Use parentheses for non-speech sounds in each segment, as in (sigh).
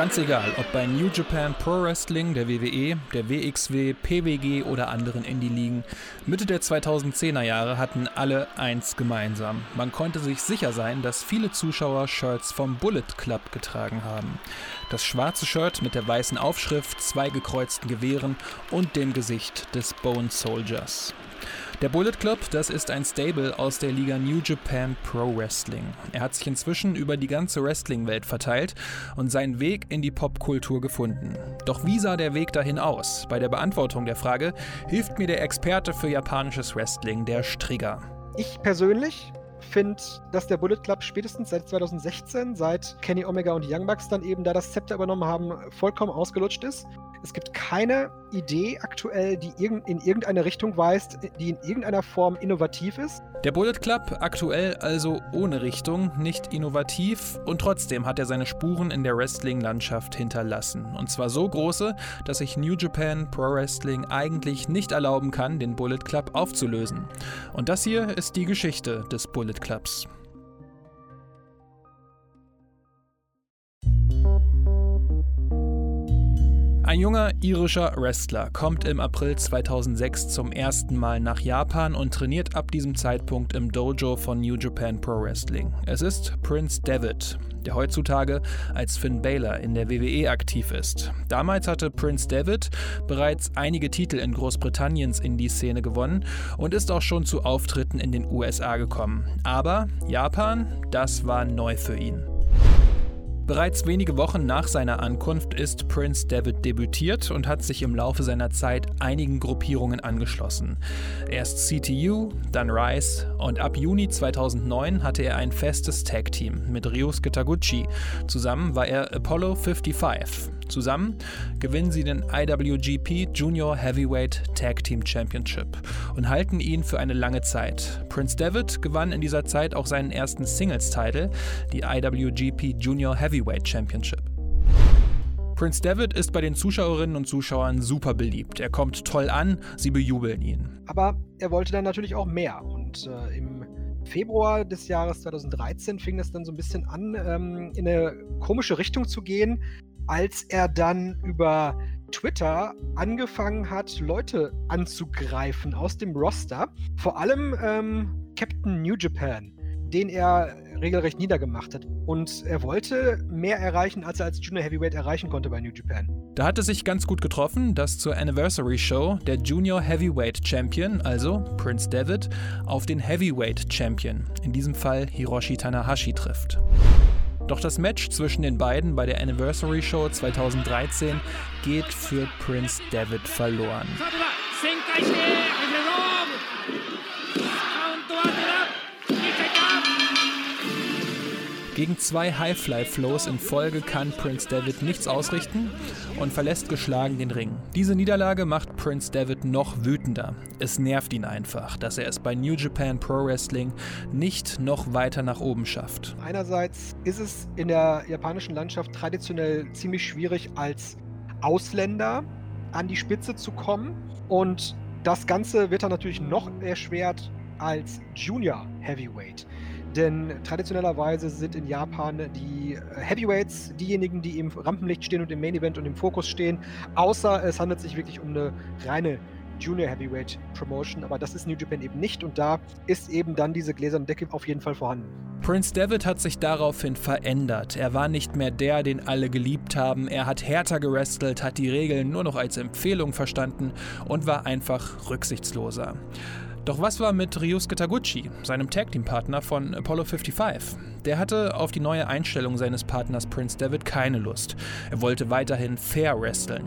Ganz egal, ob bei New Japan Pro Wrestling, der WWE, der WXW, PWG oder anderen Indie-Ligen, Mitte der 2010er Jahre hatten alle eins gemeinsam. Man konnte sich sicher sein, dass viele Zuschauer Shirts vom Bullet Club getragen haben. Das schwarze Shirt mit der weißen Aufschrift, zwei gekreuzten Gewehren und dem Gesicht des Bone Soldiers. Der Bullet Club, das ist ein Stable aus der Liga New Japan Pro Wrestling. Er hat sich inzwischen über die ganze Wrestling-Welt verteilt und seinen Weg in die Popkultur gefunden. Doch wie sah der Weg dahin aus? Bei der Beantwortung der Frage hilft mir der Experte für japanisches Wrestling, der Strigger. Ich persönlich finde, dass der Bullet Club spätestens seit 2016, seit Kenny Omega und Young Bucks dann eben da das Zepter übernommen haben, vollkommen ausgelutscht ist. Es gibt keine Idee aktuell, die in irgendeine Richtung weist, die in irgendeiner Form innovativ ist. Der Bullet Club aktuell also ohne Richtung, nicht innovativ und trotzdem hat er seine Spuren in der Wrestling-Landschaft hinterlassen. Und zwar so große, dass sich New Japan Pro Wrestling eigentlich nicht erlauben kann, den Bullet Club aufzulösen. Und das hier ist die Geschichte des Bullet Clubs. Ein junger irischer Wrestler kommt im April 2006 zum ersten Mal nach Japan und trainiert ab diesem Zeitpunkt im Dojo von New Japan Pro Wrestling. Es ist Prince David, der heutzutage als Finn Balor in der WWE aktiv ist. Damals hatte Prince David bereits einige Titel in Großbritanniens Indie-Szene gewonnen und ist auch schon zu Auftritten in den USA gekommen. Aber Japan, das war neu für ihn. Bereits wenige Wochen nach seiner Ankunft ist Prince David debütiert und hat sich im Laufe seiner Zeit einigen Gruppierungen angeschlossen. Erst CTU, dann Rise und ab Juni 2009 hatte er ein festes Tag-Team mit Ryusuke Taguchi. Zusammen war er Apollo 55. Zusammen gewinnen sie den IWGP Junior Heavyweight Tag Team Championship und halten ihn für eine lange Zeit. Prince David gewann in dieser Zeit auch seinen ersten Singles-Title, die IWGP Junior Heavyweight Championship. Prince David ist bei den Zuschauerinnen und Zuschauern super beliebt. Er kommt toll an, sie bejubeln ihn. Aber er wollte dann natürlich auch mehr. Und äh, im Februar des Jahres 2013 fing es dann so ein bisschen an, ähm, in eine komische Richtung zu gehen als er dann über Twitter angefangen hat, Leute anzugreifen aus dem Roster. Vor allem ähm, Captain New Japan, den er regelrecht niedergemacht hat. Und er wollte mehr erreichen, als er als Junior Heavyweight erreichen konnte bei New Japan. Da hat es sich ganz gut getroffen, dass zur Anniversary Show der Junior Heavyweight Champion, also Prince David, auf den Heavyweight Champion, in diesem Fall Hiroshi Tanahashi, trifft. Doch das Match zwischen den beiden bei der Anniversary Show 2013 geht für Prince David verloren. Gegen zwei Highfly-Flows in Folge kann Prince David nichts ausrichten und verlässt geschlagen den Ring. Diese Niederlage macht Prince David noch wütender. Es nervt ihn einfach, dass er es bei New Japan Pro Wrestling nicht noch weiter nach oben schafft. Einerseits ist es in der japanischen Landschaft traditionell ziemlich schwierig, als Ausländer an die Spitze zu kommen. Und das Ganze wird dann natürlich noch erschwert als Junior Heavyweight. Denn traditionellerweise sind in Japan die äh, Heavyweights diejenigen, die im Rampenlicht stehen und im Main Event und im Fokus stehen. Außer es handelt sich wirklich um eine reine Junior Heavyweight Promotion, aber das ist New Japan eben nicht und da ist eben dann diese gläserne Decke auf jeden Fall vorhanden. Prince David hat sich daraufhin verändert. Er war nicht mehr der, den alle geliebt haben. Er hat härter gerestelt, hat die Regeln nur noch als Empfehlung verstanden und war einfach rücksichtsloser. Doch was war mit Ryusuke Taguchi, seinem Tag-Team-Partner von Apollo 55? Der hatte auf die neue Einstellung seines Partners Prince David keine Lust. Er wollte weiterhin fair wresteln.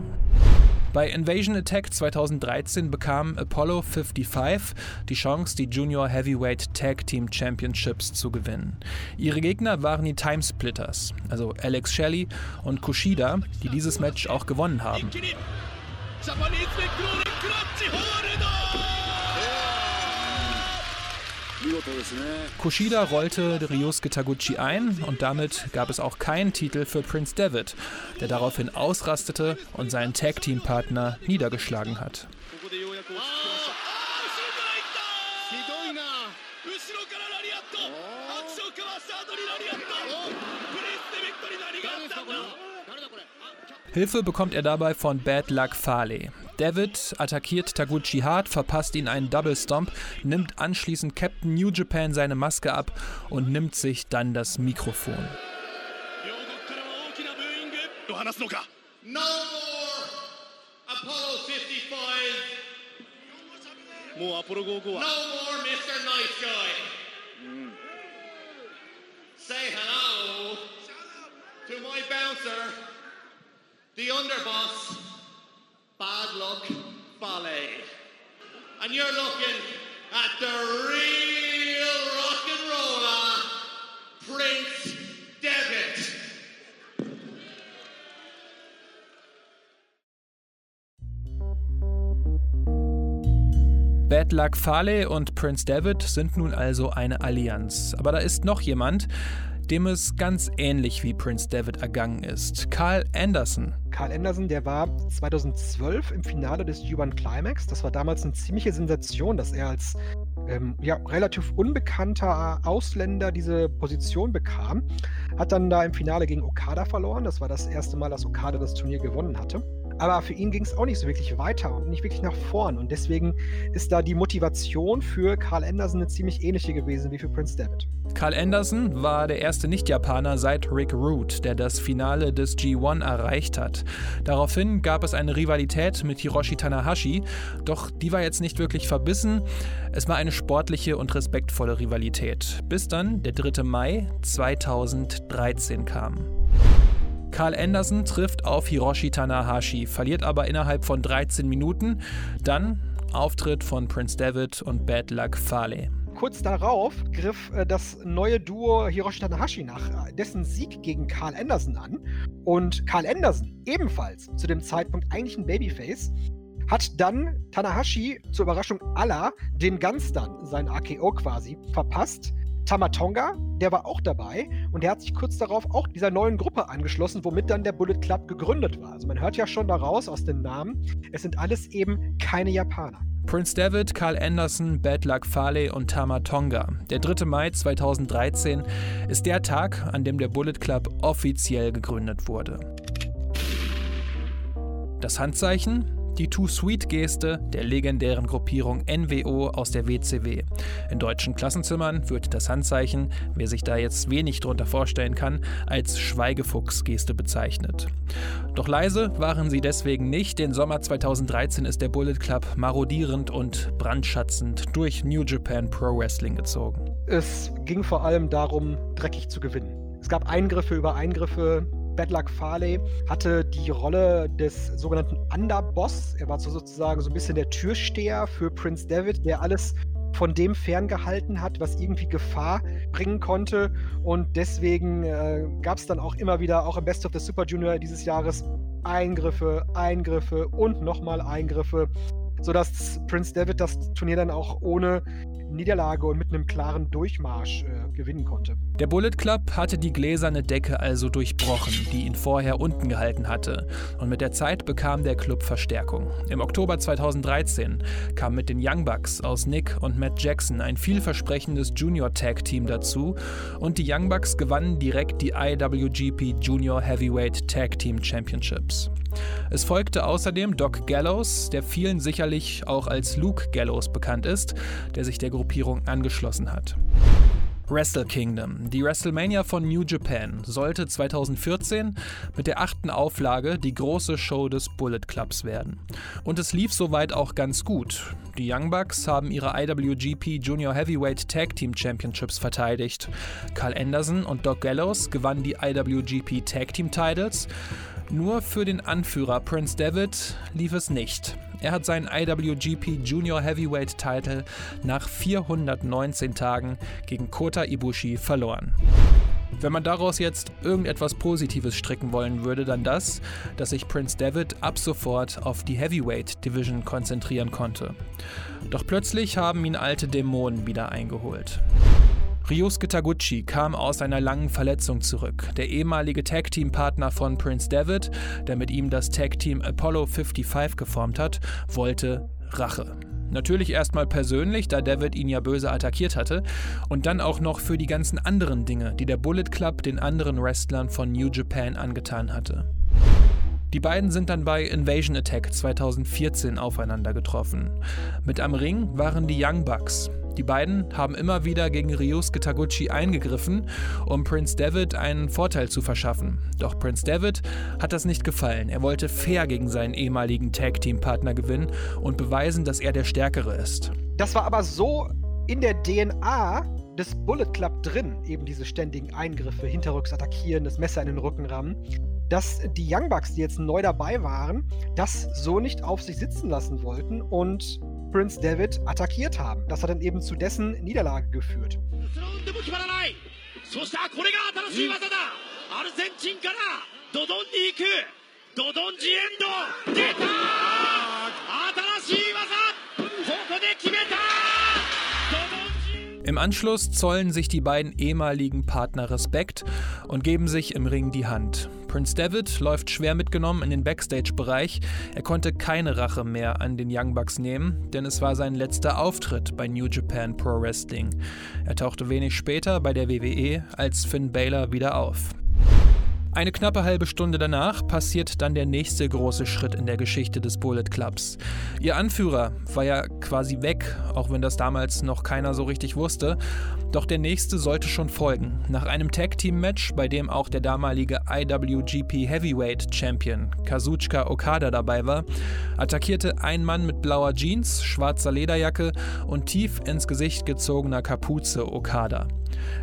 Bei Invasion Attack 2013 bekam Apollo 55 die Chance, die Junior Heavyweight Tag Team Championships zu gewinnen. Ihre Gegner waren die Timesplitters, also Alex Shelley und Kushida, die dieses Match auch gewonnen haben. Kushida rollte Ryusuke Taguchi ein und damit gab es auch keinen Titel für Prince David, der daraufhin ausrastete und seinen Tag-Team-Partner niedergeschlagen hat. Hilfe bekommt er dabei von Bad Luck Fale. David attackiert Taguchi hart, verpasst ihn einen Double Stomp, nimmt anschließend Captain New Japan seine Maske ab und nimmt sich dann das Mikrofon. No more Apollo 55. No more Mr. Nice Guy. Mm. Say hello to my bouncer, the underboss, Bad Luck Ballet. And you're looking at the real rock and roller, Prince Devitt. Bad Luck Fale und Prince David sind nun also eine Allianz. Aber da ist noch jemand, dem es ganz ähnlich wie Prince David ergangen ist. Carl Anderson. Carl Anderson, der war 2012 im Finale des G1 Climax. Das war damals eine ziemliche Sensation, dass er als ähm, ja, relativ unbekannter Ausländer diese Position bekam. Hat dann da im Finale gegen Okada verloren. Das war das erste Mal, dass Okada das Turnier gewonnen hatte. Aber für ihn ging es auch nicht so wirklich weiter und nicht wirklich nach vorn. Und deswegen ist da die Motivation für Carl Anderson eine ziemlich ähnliche gewesen wie für Prince David. Carl Anderson war der erste Nicht-Japaner seit Rick Root, der das Finale des G1 erreicht hat. Daraufhin gab es eine Rivalität mit Hiroshi Tanahashi, doch die war jetzt nicht wirklich verbissen. Es war eine sportliche und respektvolle Rivalität, bis dann der 3. Mai 2013 kam. Carl Anderson trifft auf Hiroshi Tanahashi, verliert aber innerhalb von 13 Minuten. Dann Auftritt von Prince David und Bad Luck Fale. Kurz darauf griff äh, das neue Duo Hiroshi Tanahashi nach äh, dessen Sieg gegen Carl Anderson an. Und Carl Anderson, ebenfalls zu dem Zeitpunkt eigentlich ein Babyface, hat dann Tanahashi zur Überraschung aller den Gunstun, sein AKO quasi, verpasst. Tamatonga, der war auch dabei und der hat sich kurz darauf auch dieser neuen Gruppe angeschlossen, womit dann der Bullet Club gegründet war. Also man hört ja schon daraus aus den Namen, es sind alles eben keine Japaner. Prince David, Carl Anderson, Bad Luck Fale und Tamatonga. Der 3. Mai 2013 ist der Tag, an dem der Bullet Club offiziell gegründet wurde. Das Handzeichen die Too-Sweet-Geste der legendären Gruppierung NWO aus der WCW. In deutschen Klassenzimmern wird das Handzeichen, wer sich da jetzt wenig drunter vorstellen kann, als Schweigefuchs-Geste bezeichnet. Doch leise waren sie deswegen nicht. Den Sommer 2013 ist der Bullet Club marodierend und brandschatzend durch New Japan Pro Wrestling gezogen. Es ging vor allem darum, dreckig zu gewinnen. Es gab Eingriffe über Eingriffe, Bad Luck Farley hatte die Rolle des sogenannten Underboss. Er war so sozusagen so ein bisschen der Türsteher für Prince David, der alles von dem ferngehalten hat, was irgendwie Gefahr bringen konnte. Und deswegen äh, gab es dann auch immer wieder, auch im Best of the Super Junior dieses Jahres, Eingriffe, Eingriffe und nochmal Eingriffe, sodass Prince David das Turnier dann auch ohne Niederlage und mit einem klaren Durchmarsch äh, gewinnen konnte. Der Bullet Club hatte die gläserne Decke also durchbrochen, die ihn vorher unten gehalten hatte. Und mit der Zeit bekam der Club Verstärkung. Im Oktober 2013 kam mit den Young Bucks aus Nick und Matt Jackson ein vielversprechendes Junior Tag Team dazu und die Young Bucks gewannen direkt die IWGP Junior Heavyweight Tag Team Championships. Es folgte außerdem Doc Gallows, der vielen sicherlich auch als Luke Gallows bekannt ist, der sich der Gruppierung angeschlossen hat. Wrestle Kingdom. Die WrestleMania von New Japan sollte 2014 mit der achten Auflage die große Show des Bullet Clubs werden. Und es lief soweit auch ganz gut. Die Young Bucks haben ihre IWGP Junior Heavyweight Tag Team Championships verteidigt. Carl Anderson und Doc Gallows gewannen die IWGP Tag Team Titles. Nur für den Anführer Prince David lief es nicht. Er hat seinen IWGP Junior Heavyweight Title nach 419 Tagen gegen Kota Ibushi verloren. Wenn man daraus jetzt irgendetwas Positives stricken wollen würde, dann das, dass sich Prince David ab sofort auf die Heavyweight Division konzentrieren konnte. Doch plötzlich haben ihn alte Dämonen wieder eingeholt. Ryusuke Taguchi kam aus einer langen Verletzung zurück. Der ehemalige Tag-Team-Partner von Prince David, der mit ihm das Tag-Team Apollo 55 geformt hat, wollte Rache. Natürlich erstmal persönlich, da David ihn ja böse attackiert hatte, und dann auch noch für die ganzen anderen Dinge, die der Bullet Club den anderen Wrestlern von New Japan angetan hatte. Die beiden sind dann bei Invasion Attack 2014 aufeinander getroffen. Mit am Ring waren die Young Bucks. Die beiden haben immer wieder gegen Ryusuke Taguchi eingegriffen, um Prince David einen Vorteil zu verschaffen. Doch Prince David hat das nicht gefallen. Er wollte fair gegen seinen ehemaligen Tag-Team-Partner gewinnen und beweisen, dass er der Stärkere ist. Das war aber so in der DNA des Bullet Club drin, eben diese ständigen Eingriffe, hinterrücks attackieren, das Messer in den Rücken rammen, dass die Young Bucks, die jetzt neu dabei waren, das so nicht auf sich sitzen lassen wollten und Prince David attackiert haben. Das hat dann eben zu dessen Niederlage geführt. Im Anschluss zollen sich die beiden ehemaligen Partner Respekt und geben sich im Ring die Hand. Prince David läuft schwer mitgenommen in den Backstage-Bereich. Er konnte keine Rache mehr an den Young Bucks nehmen, denn es war sein letzter Auftritt bei New Japan Pro Wrestling. Er tauchte wenig später bei der WWE als Finn Balor wieder auf. Eine knappe halbe Stunde danach passiert dann der nächste große Schritt in der Geschichte des Bullet Clubs. Ihr Anführer war ja quasi weg, auch wenn das damals noch keiner so richtig wusste. Doch der nächste sollte schon folgen. Nach einem Tag-Team-Match, bei dem auch der damalige IWGP Heavyweight Champion Kazuchika Okada dabei war, attackierte ein Mann mit blauer Jeans, schwarzer Lederjacke und tief ins Gesicht gezogener Kapuze Okada.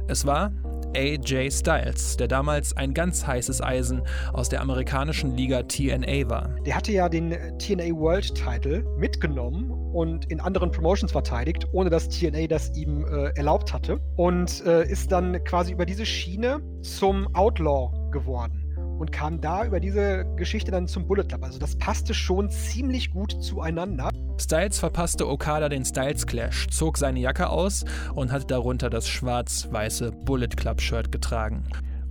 Es war AJ Styles, der damals ein ganz heißes Eisen aus der amerikanischen Liga TNA war. Der hatte ja den TNA World Title mitgenommen und in anderen Promotions verteidigt, ohne dass TNA das ihm äh, erlaubt hatte und äh, ist dann quasi über diese Schiene zum Outlaw geworden und kam da über diese Geschichte dann zum Bullet Club. Also das passte schon ziemlich gut zueinander. Styles verpasste Okada den Styles Clash, zog seine Jacke aus und hatte darunter das schwarz-weiße Bullet Club Shirt getragen.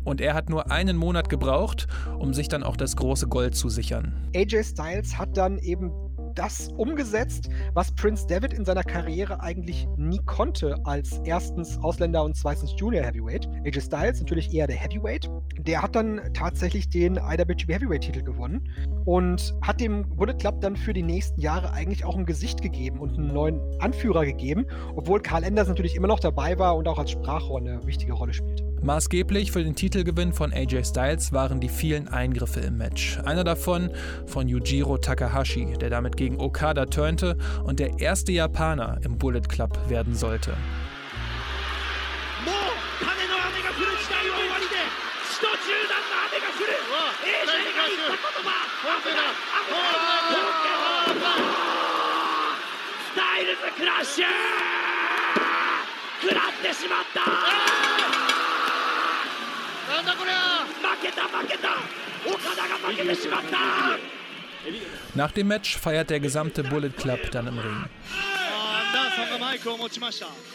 Und er hat nur einen Monat gebraucht, um sich dann auch das große Gold zu sichern. AJ Styles hat dann eben das umgesetzt, was Prince David in seiner Karriere eigentlich nie konnte, als erstens Ausländer und zweitens Junior Heavyweight. AJ Styles natürlich eher der Heavyweight. Der hat dann tatsächlich den IWGP Heavyweight-Titel gewonnen und hat dem Bullet Club dann für die nächsten Jahre eigentlich auch ein Gesicht gegeben und einen neuen Anführer gegeben, obwohl Karl Enders natürlich immer noch dabei war und auch als Sprachrohr eine wichtige Rolle spielte. Maßgeblich für den Titelgewinn von AJ Styles waren die vielen Eingriffe im Match. Einer davon von Yujiro Takahashi, der damit gegen Okada turnte und der erste Japaner im Bullet Club werden sollte. Styles クラッシュ食らってしまったなんだこれ負けた負けた岡田が負けてしまった nach dem Match feiert der gesamte Bullet Club dann im Ring.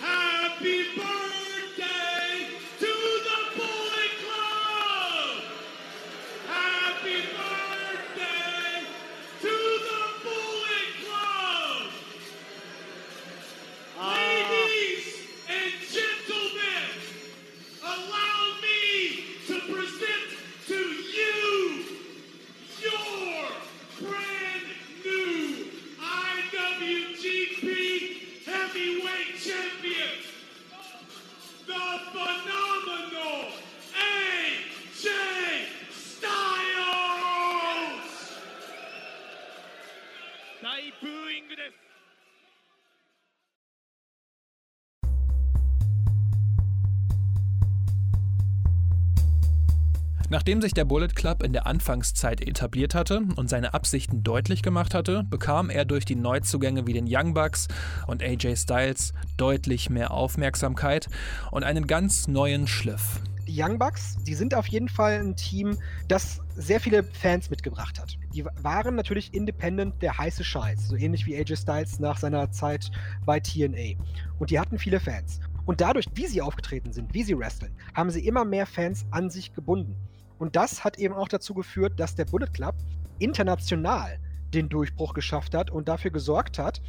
Happy birthday Nachdem sich der Bullet Club in der Anfangszeit etabliert hatte und seine Absichten deutlich gemacht hatte, bekam er durch die Neuzugänge wie den Young Bucks und AJ Styles deutlich mehr Aufmerksamkeit und einen ganz neuen Schliff. Die Young Bucks, die sind auf jeden Fall ein Team, das sehr viele Fans mitgebracht hat. Die waren natürlich independent der heiße Scheiß, so ähnlich wie AJ Styles nach seiner Zeit bei TNA. Und die hatten viele Fans. Und dadurch, wie sie aufgetreten sind, wie sie wresteln, haben sie immer mehr Fans an sich gebunden. Und das hat eben auch dazu geführt, dass der Bullet Club international den Durchbruch geschafft hat und dafür gesorgt hat,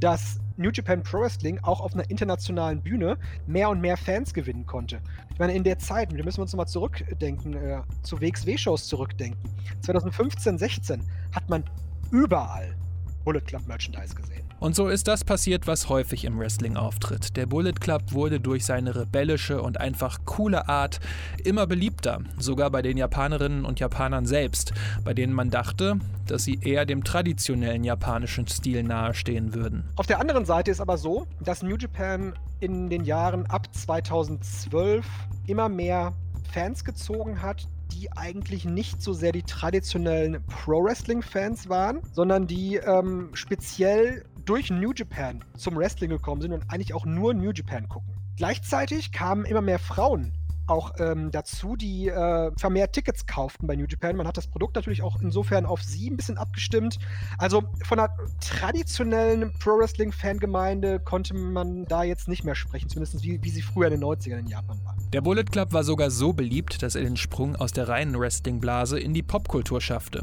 dass New Japan Pro Wrestling auch auf einer internationalen Bühne mehr und mehr Fans gewinnen konnte. Ich meine, in der Zeit, da müssen wir uns nochmal zurückdenken, äh, zu WXW-Shows zurückdenken. 2015, 16 hat man überall Bullet Club Merchandise gesehen. Und so ist das passiert, was häufig im Wrestling auftritt. Der Bullet Club wurde durch seine rebellische und einfach coole Art immer beliebter, sogar bei den Japanerinnen und Japanern selbst, bei denen man dachte, dass sie eher dem traditionellen japanischen Stil nahestehen würden. Auf der anderen Seite ist aber so, dass New Japan in den Jahren ab 2012 immer mehr Fans gezogen hat, die eigentlich nicht so sehr die traditionellen Pro-Wrestling-Fans waren, sondern die ähm, speziell durch New Japan zum Wrestling gekommen sind und eigentlich auch nur New Japan gucken. Gleichzeitig kamen immer mehr Frauen auch ähm, dazu, die äh, vermehrt Tickets kauften bei New Japan. Man hat das Produkt natürlich auch insofern auf sie ein bisschen abgestimmt. Also von einer traditionellen Pro-Wrestling-Fangemeinde konnte man da jetzt nicht mehr sprechen, zumindest wie, wie sie früher in den 90ern in Japan war. Der Bullet Club war sogar so beliebt, dass er den Sprung aus der reinen Wrestling-Blase in die Popkultur schaffte.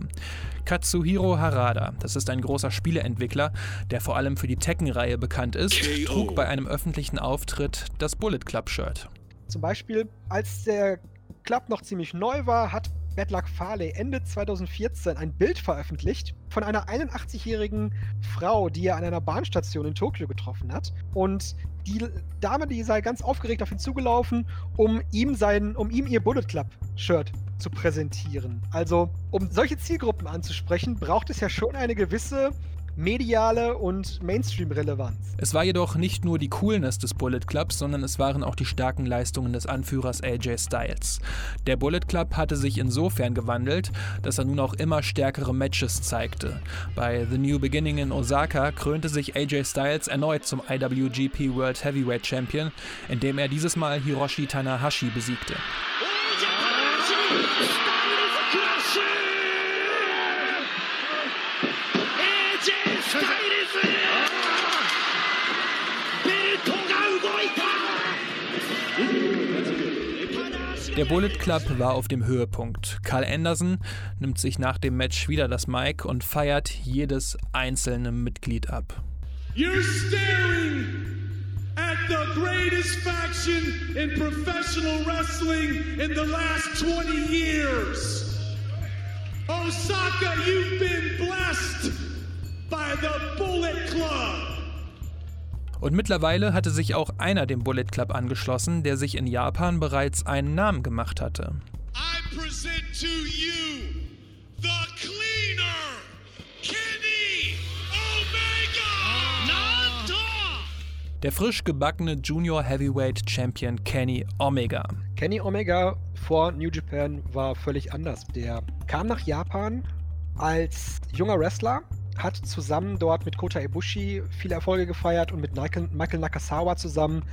Katsuhiro Harada, das ist ein großer Spieleentwickler, der vor allem für die Tekken-Reihe bekannt ist, trug bei einem öffentlichen Auftritt das Bullet Club-Shirt. Zum Beispiel, als der Club noch ziemlich neu war, hat Bad Luck Farley Ende 2014 ein Bild veröffentlicht von einer 81-jährigen Frau, die er an einer Bahnstation in Tokio getroffen hat. Und die Dame, die sei ganz aufgeregt auf ihn zugelaufen, um ihm sein, um ihm ihr Bullet Club Shirt zu präsentieren. Also, um solche Zielgruppen anzusprechen, braucht es ja schon eine gewisse mediale und Mainstream-Relevanz. Es war jedoch nicht nur die Coolness des Bullet Clubs, sondern es waren auch die starken Leistungen des Anführers AJ Styles. Der Bullet Club hatte sich insofern gewandelt, dass er nun auch immer stärkere Matches zeigte. Bei The New Beginning in Osaka krönte sich AJ Styles erneut zum IWGP World Heavyweight Champion, indem er dieses Mal Hiroshi Tanahashi besiegte. Der Bullet Club war auf dem Höhepunkt. Carl Anderson nimmt sich nach dem Match wieder das Mic und feiert jedes einzelne Mitglied ab. You're staring at the greatest faction in professional wrestling in the last 20 years. Osaka, you've been blessed by the Bullet Club. Und mittlerweile hatte sich auch einer dem Bullet Club angeschlossen, der sich in Japan bereits einen Namen gemacht hatte. I present to you the cleaner, Kenny Omega! Der frisch gebackene Junior Heavyweight Champion Kenny Omega. Kenny Omega vor New Japan war völlig anders. Der kam nach Japan als junger Wrestler, hat zusammen dort mit Kota Ibushi viele Erfolge gefeiert und mit Michael Nakasawa zusammen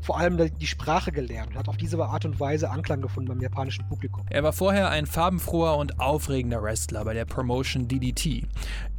vor allem die Sprache gelernt und hat auf diese Art und Weise Anklang gefunden beim japanischen Publikum. Er war vorher ein farbenfroher und aufregender Wrestler bei der Promotion DDT.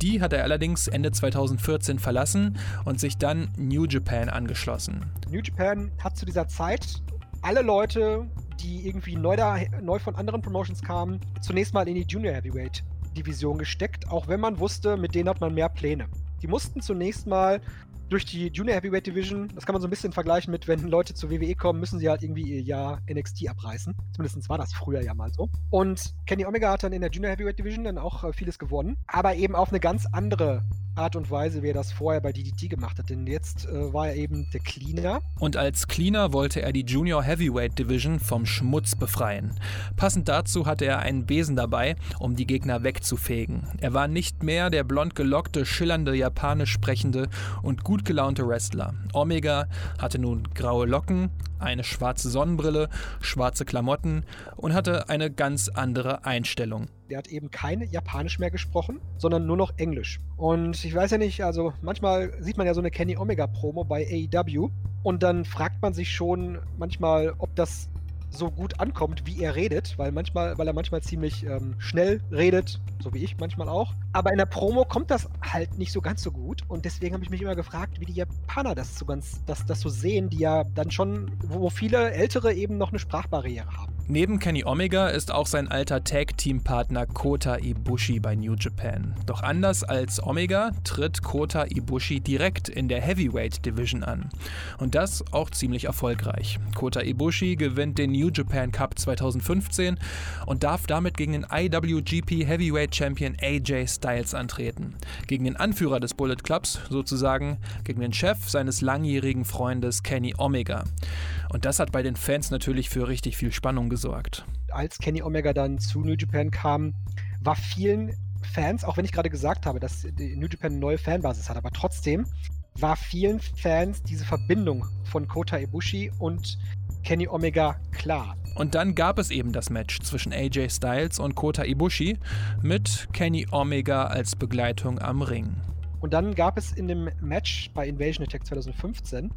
Die hat er allerdings Ende 2014 verlassen und sich dann New Japan angeschlossen. New Japan hat zu dieser Zeit alle Leute, die irgendwie neu, da, neu von anderen Promotions kamen, zunächst mal in die Junior Heavyweight Division gesteckt, auch wenn man wusste, mit denen hat man mehr Pläne. Die mussten zunächst mal durch die Junior Heavyweight Division, das kann man so ein bisschen vergleichen mit, wenn Leute zur WWE kommen, müssen sie halt irgendwie ihr Jahr NXT abreißen. Zumindest war das früher ja mal so. Und Kenny Omega hat dann in der Junior Heavyweight Division dann auch äh, vieles gewonnen, aber eben auf eine ganz andere Art und Weise, wie er das vorher bei DDT gemacht hat. Denn jetzt äh, war er eben der Cleaner. Und als Cleaner wollte er die Junior Heavyweight Division vom Schmutz befreien. Passend dazu hatte er einen Besen dabei, um die Gegner wegzufegen. Er war nicht mehr der blond gelockte, schillernde, japanisch sprechende und gut gelaunte Wrestler. Omega hatte nun graue Locken, eine schwarze Sonnenbrille, schwarze Klamotten und hatte eine ganz andere Einstellung. Der hat eben kein Japanisch mehr gesprochen, sondern nur noch Englisch. Und ich weiß ja nicht, also manchmal sieht man ja so eine Kenny Omega Promo bei AEW und dann fragt man sich schon manchmal, ob das so gut ankommt, wie er redet, weil manchmal, weil er manchmal ziemlich ähm, schnell redet, so wie ich manchmal auch. Aber in der Promo kommt das halt nicht so ganz so gut und deswegen habe ich mich immer gefragt, wie die Japaner das so ganz, das, das so sehen, die ja dann schon, wo viele Ältere eben noch eine Sprachbarriere haben. Neben Kenny Omega ist auch sein alter Tag-Team-Partner Kota Ibushi bei New Japan. Doch anders als Omega tritt Kota Ibushi direkt in der Heavyweight Division an. Und das auch ziemlich erfolgreich. Kota Ibushi gewinnt den New Japan Cup 2015 und darf damit gegen den IWGP Heavyweight Champion AJ Styles antreten. Gegen den Anführer des Bullet Clubs, sozusagen gegen den Chef seines langjährigen Freundes Kenny Omega. Und das hat bei den Fans natürlich für richtig viel Spannung gesorgt. Als Kenny Omega dann zu New Japan kam, war vielen Fans, auch wenn ich gerade gesagt habe, dass New Japan eine neue Fanbasis hat, aber trotzdem war vielen Fans diese Verbindung von Kota Ibushi und Kenny Omega klar. Und dann gab es eben das Match zwischen AJ Styles und Kota Ibushi mit Kenny Omega als Begleitung am Ring. Und dann gab es in dem Match bei Invasion Attack 2015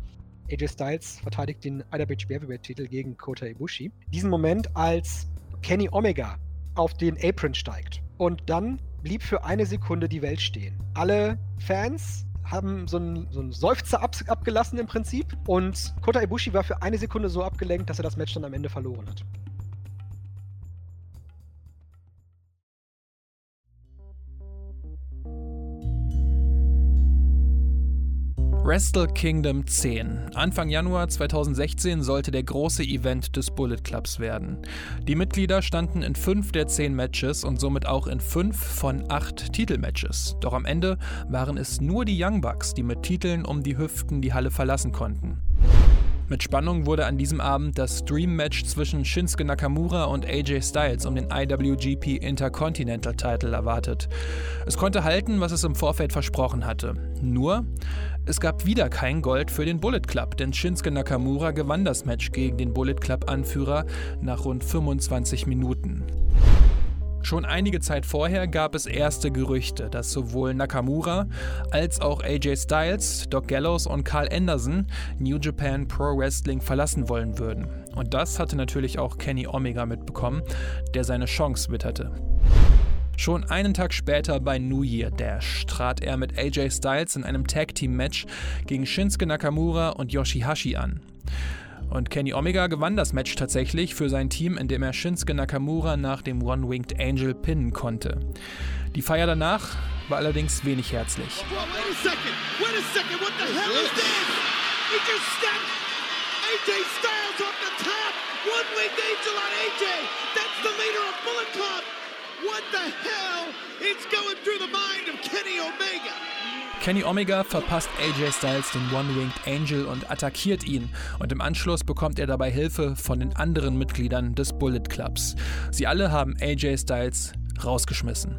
AJ Styles verteidigt den IWGP Heavyweight-Titel gegen Kota Ibushi. Diesen Moment, als Kenny Omega auf den Apron steigt. Und dann blieb für eine Sekunde die Welt stehen. Alle Fans haben so einen, so einen Seufzer ab, abgelassen im Prinzip. Und Kota Ibushi war für eine Sekunde so abgelenkt, dass er das Match dann am Ende verloren hat. Wrestle Kingdom 10. Anfang Januar 2016 sollte der große Event des Bullet Clubs werden. Die Mitglieder standen in fünf der zehn Matches und somit auch in fünf von acht Titelmatches. Doch am Ende waren es nur die Young Bucks, die mit Titeln um die Hüften die Halle verlassen konnten. Mit Spannung wurde an diesem Abend das Dream-Match zwischen Shinsuke Nakamura und AJ Styles um den IWGP Intercontinental Title erwartet. Es konnte halten, was es im Vorfeld versprochen hatte. Nur, es gab wieder kein Gold für den Bullet Club, denn Shinsuke Nakamura gewann das Match gegen den Bullet Club-Anführer nach rund 25 Minuten. Schon einige Zeit vorher gab es erste Gerüchte, dass sowohl Nakamura als auch AJ Styles, Doc Gallows und Carl Anderson New Japan Pro Wrestling verlassen wollen würden. Und das hatte natürlich auch Kenny Omega mitbekommen, der seine Chance witterte. Schon einen Tag später bei New Year Dash trat er mit AJ Styles in einem Tag Team Match gegen Shinsuke Nakamura und Yoshihashi an. Und Kenny Omega gewann das Match tatsächlich für sein Team, indem er Shinsuke Nakamura nach dem One-Winged Angel pinnen konnte. Die Feier danach war allerdings wenig herzlich. What the hell is going through the mind of Kenny Omega? Kenny Omega verpasst AJ Styles den One-Winged Angel und attackiert ihn. Und im Anschluss bekommt er dabei Hilfe von den anderen Mitgliedern des Bullet Clubs. Sie alle haben AJ Styles rausgeschmissen.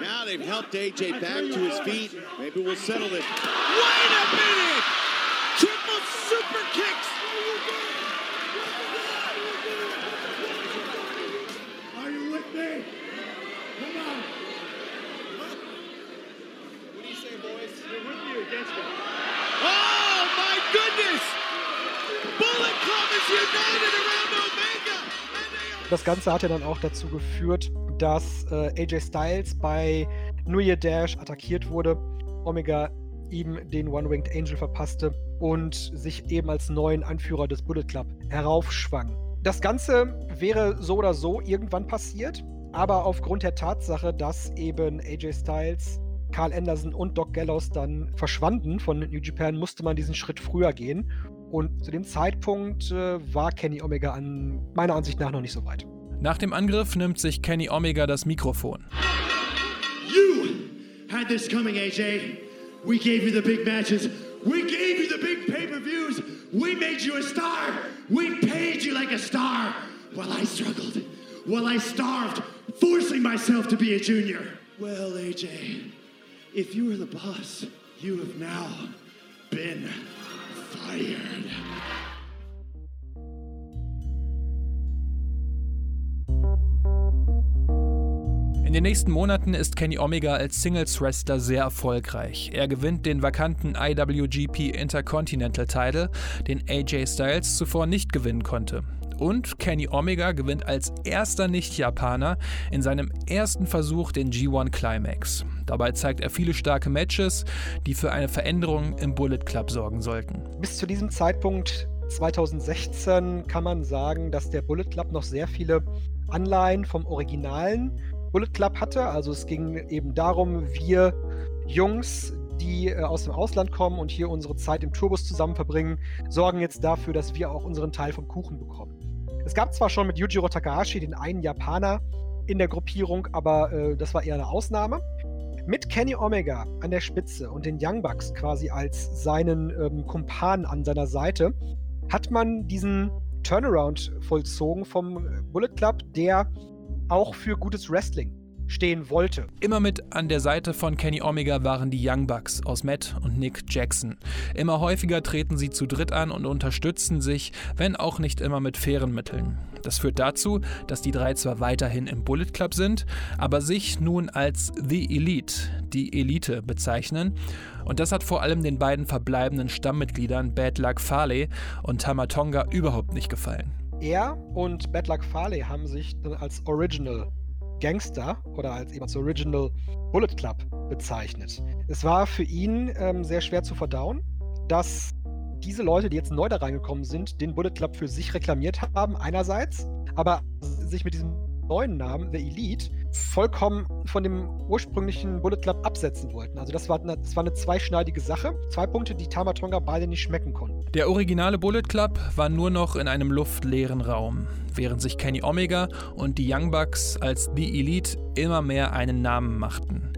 Now they've helped AJ back to his feet. Maybe we'll settle it. Wait a minute! Triple super kicks! Das Ganze hat ja dann auch dazu geführt, dass äh, AJ Styles bei New Year Dash attackiert wurde, Omega ihm den One-Winged Angel verpasste und sich eben als neuen Anführer des Bullet Club heraufschwang. Das Ganze wäre so oder so irgendwann passiert, aber aufgrund der Tatsache, dass eben AJ Styles Carl Anderson und Doc Gallows dann verschwanden von New Japan, musste man diesen Schritt früher gehen. Und zu dem Zeitpunkt äh, war Kenny Omega an meiner Ansicht nach noch nicht so weit. Nach dem Angriff nimmt sich Kenny Omega das Mikrofon. You had this coming, AJ. We gave you the big matches. We gave you the big pay-per-views. We made you a star. We paid you like a star. While I struggled, while I starved, forcing myself to be a junior. Well, AJ, If you were the boss, you have now been fired. In den nächsten Monaten ist Kenny Omega als Singles-Wrestler sehr erfolgreich. Er gewinnt den vakanten IWGP Intercontinental Title, den AJ Styles zuvor nicht gewinnen konnte. Und Kenny Omega gewinnt als erster Nicht-Japaner in seinem ersten Versuch den G1 Climax. Dabei zeigt er viele starke Matches, die für eine Veränderung im Bullet Club sorgen sollten. Bis zu diesem Zeitpunkt 2016 kann man sagen, dass der Bullet Club noch sehr viele Anleihen vom originalen Bullet Club hatte. Also es ging eben darum, wir Jungs, die äh, aus dem Ausland kommen und hier unsere Zeit im Tourbus zusammen verbringen, sorgen jetzt dafür, dass wir auch unseren Teil vom Kuchen bekommen. Es gab zwar schon mit Yujiro Takahashi den einen Japaner in der Gruppierung, aber äh, das war eher eine Ausnahme. Mit Kenny Omega an der Spitze und den Young Bucks quasi als seinen ähm, Kumpan an seiner Seite hat man diesen Turnaround vollzogen vom Bullet Club, der auch für gutes Wrestling stehen wollte. Immer mit an der Seite von Kenny Omega waren die Young Bucks aus Matt und Nick Jackson. Immer häufiger treten sie zu dritt an und unterstützen sich, wenn auch nicht immer mit fairen Mitteln. Das führt dazu, dass die drei zwar weiterhin im Bullet Club sind, aber sich nun als The Elite, die Elite, bezeichnen. Und das hat vor allem den beiden verbleibenden Stammmitgliedern Bad Luck Farley und Tamatonga überhaupt nicht gefallen. Er und Bad Luck Farley haben sich dann als Original Gangster oder als eben als Original Bullet Club bezeichnet. Es war für ihn ähm, sehr schwer zu verdauen, dass diese Leute, die jetzt neu da reingekommen sind, den Bullet Club für sich reklamiert haben, einerseits, aber sich mit diesem neuen Namen, The Elite, vollkommen von dem ursprünglichen Bullet Club absetzen wollten. Also das war, eine, das war eine zweischneidige Sache. Zwei Punkte, die Tamatonga beide nicht schmecken konnten. Der originale Bullet Club war nur noch in einem luftleeren Raum, während sich Kenny Omega und die Young Bucks als The Elite immer mehr einen Namen machten.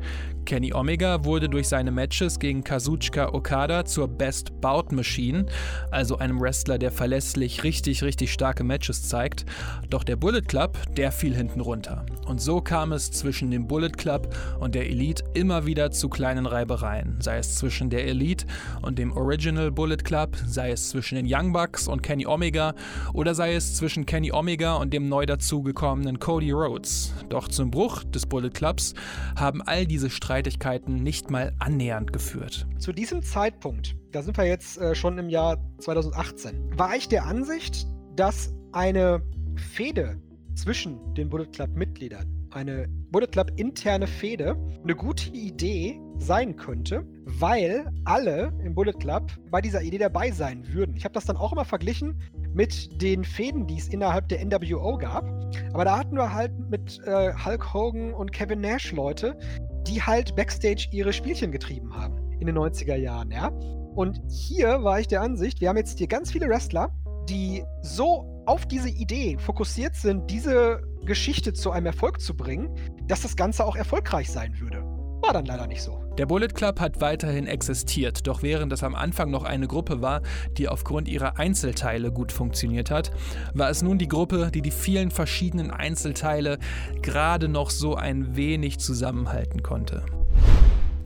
Kenny Omega wurde durch seine Matches gegen Kazuchika Okada zur Best Bout Machine, also einem Wrestler, der verlässlich richtig, richtig starke Matches zeigt. Doch der Bullet Club, der fiel hinten runter. Und so kam es zwischen dem Bullet Club und der Elite immer wieder zu kleinen Reibereien, sei es zwischen der Elite und dem Original Bullet Club, sei es zwischen den Young Bucks und Kenny Omega oder sei es zwischen Kenny Omega und dem neu dazugekommenen Cody Rhodes. Doch zum Bruch des Bullet Clubs haben all diese Streits Streitigkeiten nicht mal annähernd geführt. Zu diesem Zeitpunkt, da sind wir jetzt äh, schon im Jahr 2018, war ich der Ansicht, dass eine Fehde zwischen den Bullet Club-Mitgliedern, eine Bullet Club interne Fehde, eine gute Idee sein könnte, weil alle im Bullet Club bei dieser Idee dabei sein würden. Ich habe das dann auch immer verglichen mit den Fäden, die es innerhalb der NWO gab. Aber da hatten wir halt mit äh, Hulk Hogan und Kevin Nash Leute, die halt Backstage ihre Spielchen getrieben haben in den 90er Jahren, ja. Und hier war ich der Ansicht, wir haben jetzt hier ganz viele Wrestler, die so auf diese Idee fokussiert sind, diese Geschichte zu einem Erfolg zu bringen, dass das Ganze auch erfolgreich sein würde. War dann leider nicht so. Der Bullet Club hat weiterhin existiert, doch während es am Anfang noch eine Gruppe war, die aufgrund ihrer Einzelteile gut funktioniert hat, war es nun die Gruppe, die die vielen verschiedenen Einzelteile gerade noch so ein wenig zusammenhalten konnte.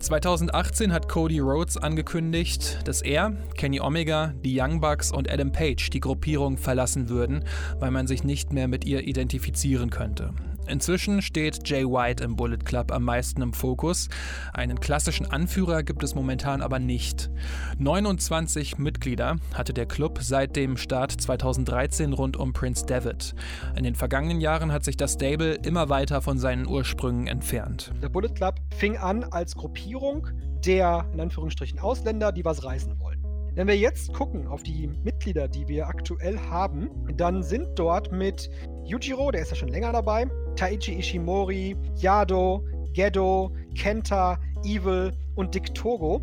2018 hat Cody Rhodes angekündigt, dass er, Kenny Omega, die Young Bucks und Adam Page die Gruppierung verlassen würden, weil man sich nicht mehr mit ihr identifizieren könnte. Inzwischen steht Jay White im Bullet Club am meisten im Fokus. Einen klassischen Anführer gibt es momentan aber nicht. 29 Mitglieder hatte der Club seit dem Start 2013 rund um Prince David. In den vergangenen Jahren hat sich das Stable immer weiter von seinen Ursprüngen entfernt. Der Bullet Club fing an als Gruppierung der in Anführungsstrichen Ausländer, die was reisen wollen. Wenn wir jetzt gucken auf die Mitglieder, die wir aktuell haben, dann sind dort mit Yujiro, der ist ja schon länger dabei, Taichi Ishimori, Yado, Gedo, Kenta, Evil und Dick Togo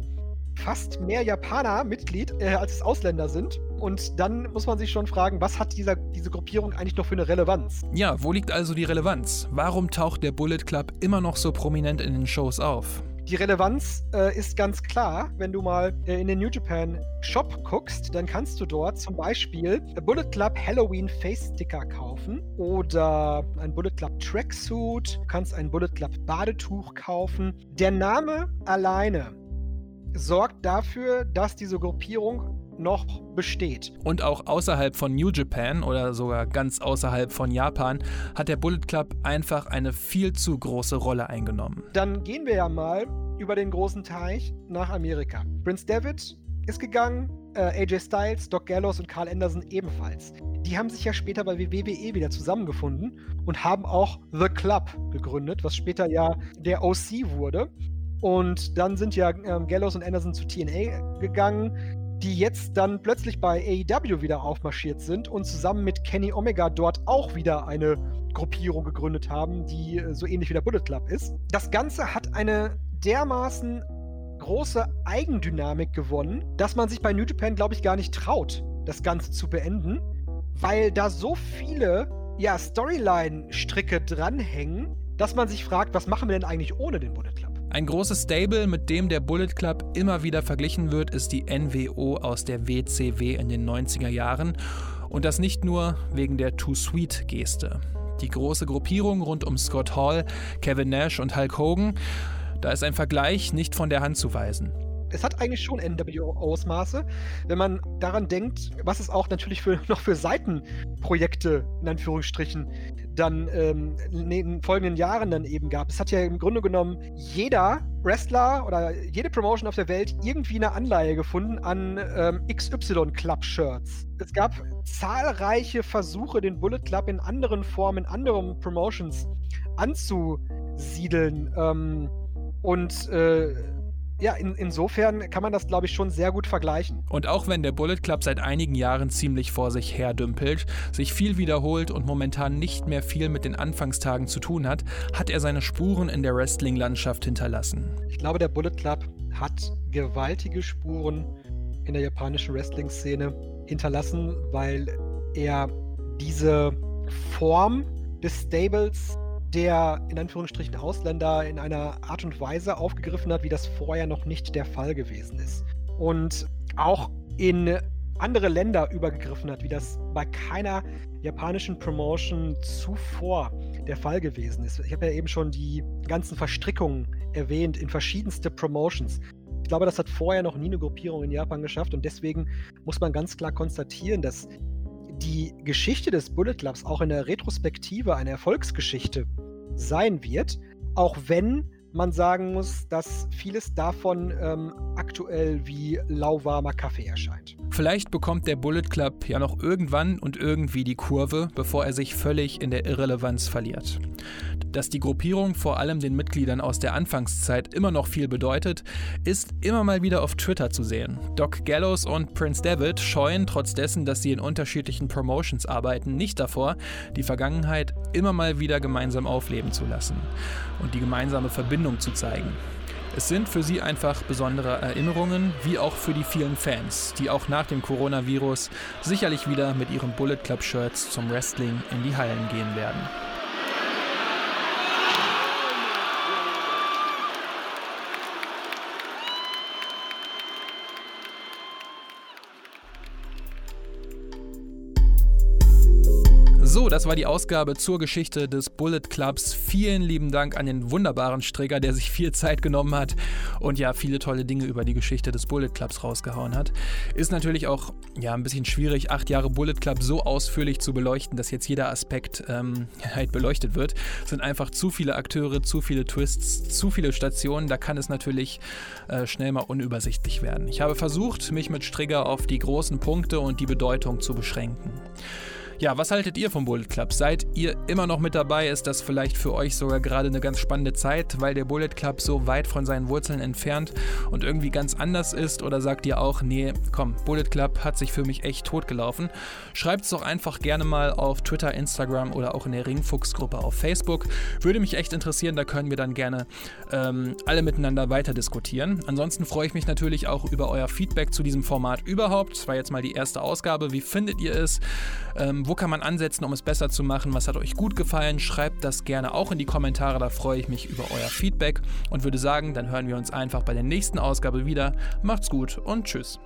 fast mehr Japaner Mitglied, äh, als es Ausländer sind. Und dann muss man sich schon fragen, was hat dieser, diese Gruppierung eigentlich noch für eine Relevanz? Ja, wo liegt also die Relevanz? Warum taucht der Bullet Club immer noch so prominent in den Shows auf? Die Relevanz äh, ist ganz klar, wenn du mal äh, in den New Japan Shop guckst, dann kannst du dort zum Beispiel Bullet Club Halloween Face Sticker kaufen oder ein Bullet Club Tracksuit, du kannst ein Bullet Club Badetuch kaufen. Der Name alleine sorgt dafür, dass diese Gruppierung noch besteht. Und auch außerhalb von New Japan oder sogar ganz außerhalb von Japan hat der Bullet Club einfach eine viel zu große Rolle eingenommen. Dann gehen wir ja mal über den großen Teich nach Amerika. Prince David ist gegangen, äh, AJ Styles, Doc Gallows und Carl Anderson ebenfalls. Die haben sich ja später bei WWE wieder zusammengefunden und haben auch The Club gegründet, was später ja der OC wurde. Und dann sind ja ähm, Gallows und Anderson zu TNA gegangen die jetzt dann plötzlich bei AEW wieder aufmarschiert sind und zusammen mit Kenny Omega dort auch wieder eine Gruppierung gegründet haben, die äh, so ähnlich wie der Bullet Club ist. Das Ganze hat eine dermaßen große Eigendynamik gewonnen, dass man sich bei New Japan, glaube ich, gar nicht traut, das Ganze zu beenden, weil da so viele ja, Storyline-Stricke dranhängen, dass man sich fragt, was machen wir denn eigentlich ohne den Bullet Club? Ein großes Stable, mit dem der Bullet Club immer wieder verglichen wird, ist die NWO aus der WCW in den 90er Jahren. Und das nicht nur wegen der Too Sweet-Geste. Die große Gruppierung rund um Scott Hall, Kevin Nash und Hulk Hogan, da ist ein Vergleich nicht von der Hand zu weisen es hat eigentlich schon NWO-Ausmaße, wenn man daran denkt, was es auch natürlich für, (laughs) noch für Seitenprojekte in Anführungsstrichen dann ähm, in den folgenden Jahren dann eben gab. Es hat ja im Grunde genommen jeder Wrestler oder jede Promotion auf der Welt irgendwie eine Anleihe gefunden an ähm, XY Club Shirts. Es gab zahlreiche Versuche, den Bullet Club in anderen Formen, in anderen Promotions anzusiedeln. Ähm, und äh, ja, in, insofern kann man das, glaube ich, schon sehr gut vergleichen. Und auch wenn der Bullet Club seit einigen Jahren ziemlich vor sich herdümpelt, sich viel wiederholt und momentan nicht mehr viel mit den Anfangstagen zu tun hat, hat er seine Spuren in der Wrestling-Landschaft hinterlassen. Ich glaube, der Bullet Club hat gewaltige Spuren in der japanischen Wrestling-Szene hinterlassen, weil er diese Form des Stables der in Anführungsstrichen Ausländer in einer Art und Weise aufgegriffen hat, wie das vorher noch nicht der Fall gewesen ist. Und auch in andere Länder übergegriffen hat, wie das bei keiner japanischen Promotion zuvor der Fall gewesen ist. Ich habe ja eben schon die ganzen Verstrickungen erwähnt in verschiedenste Promotions. Ich glaube, das hat vorher noch nie eine Gruppierung in Japan geschafft und deswegen muss man ganz klar konstatieren, dass die Geschichte des Bullet Clubs auch in der Retrospektive eine Erfolgsgeschichte sein wird, auch wenn man sagen muss, dass vieles davon ähm, aktuell wie lauwarmer Kaffee erscheint. Vielleicht bekommt der Bullet Club ja noch irgendwann und irgendwie die Kurve, bevor er sich völlig in der Irrelevanz verliert. Dass die Gruppierung vor allem den Mitgliedern aus der Anfangszeit immer noch viel bedeutet, ist immer mal wieder auf Twitter zu sehen. Doc Gallows und Prince David scheuen trotz dessen, dass sie in unterschiedlichen Promotions arbeiten, nicht davor, die Vergangenheit immer mal wieder gemeinsam aufleben zu lassen und die gemeinsame Verbindung zu zeigen. Es sind für sie einfach besondere Erinnerungen, wie auch für die vielen Fans, die auch nach dem Coronavirus sicherlich wieder mit ihren Bullet Club Shirts zum Wrestling in die Hallen gehen werden. Das war die Ausgabe zur Geschichte des Bullet Clubs. Vielen lieben Dank an den wunderbaren Strigger, der sich viel Zeit genommen hat und ja viele tolle Dinge über die Geschichte des Bullet Clubs rausgehauen hat. Ist natürlich auch ja ein bisschen schwierig, acht Jahre Bullet Club so ausführlich zu beleuchten, dass jetzt jeder Aspekt ähm, (laughs) halt beleuchtet wird. Es sind einfach zu viele Akteure, zu viele Twists, zu viele Stationen. Da kann es natürlich äh, schnell mal unübersichtlich werden. Ich habe versucht, mich mit Strigger auf die großen Punkte und die Bedeutung zu beschränken. Ja, was haltet ihr vom Bullet Club? Seid ihr immer noch mit dabei? Ist das vielleicht für euch sogar gerade eine ganz spannende Zeit, weil der Bullet Club so weit von seinen Wurzeln entfernt und irgendwie ganz anders ist? Oder sagt ihr auch, nee, komm, Bullet Club hat sich für mich echt totgelaufen? Schreibt es doch einfach gerne mal auf Twitter, Instagram oder auch in der Ringfuchs-Gruppe auf Facebook. Würde mich echt interessieren, da können wir dann gerne ähm, alle miteinander weiter diskutieren. Ansonsten freue ich mich natürlich auch über euer Feedback zu diesem Format überhaupt. Das war jetzt mal die erste Ausgabe. Wie findet ihr es? Ähm, wo kann man ansetzen, um es besser zu machen? Was hat euch gut gefallen? Schreibt das gerne auch in die Kommentare, da freue ich mich über euer Feedback und würde sagen, dann hören wir uns einfach bei der nächsten Ausgabe wieder. Macht's gut und tschüss.